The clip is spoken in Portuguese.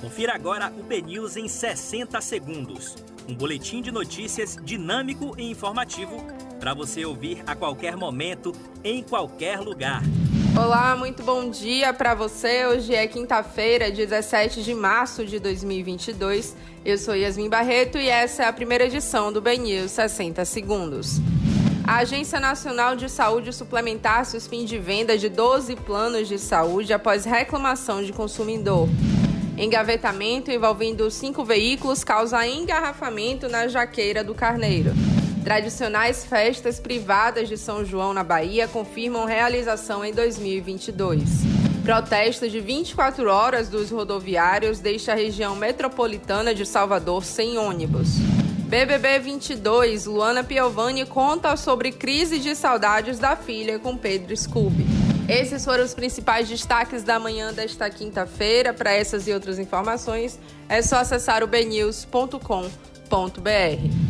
Confira agora o BNews em 60 segundos. Um boletim de notícias dinâmico e informativo para você ouvir a qualquer momento, em qualquer lugar. Olá, muito bom dia para você. Hoje é quinta-feira, 17 de março de 2022. Eu sou Yasmin Barreto e essa é a primeira edição do BNews 60 segundos. A Agência Nacional de Saúde Suplementar suspende venda de 12 planos de saúde após reclamação de consumidor. Engavetamento envolvendo cinco veículos causa engarrafamento na Jaqueira do Carneiro. Tradicionais festas privadas de São João na Bahia confirmam realização em 2022. Protesto de 24 horas dos rodoviários deixa a região metropolitana de Salvador sem ônibus. BBB 22, Luana Piovani conta sobre crise de saudades da filha com Pedro Scooby. Esses foram os principais destaques da manhã desta quinta-feira. Para essas e outras informações, é só acessar o bnews.com.br.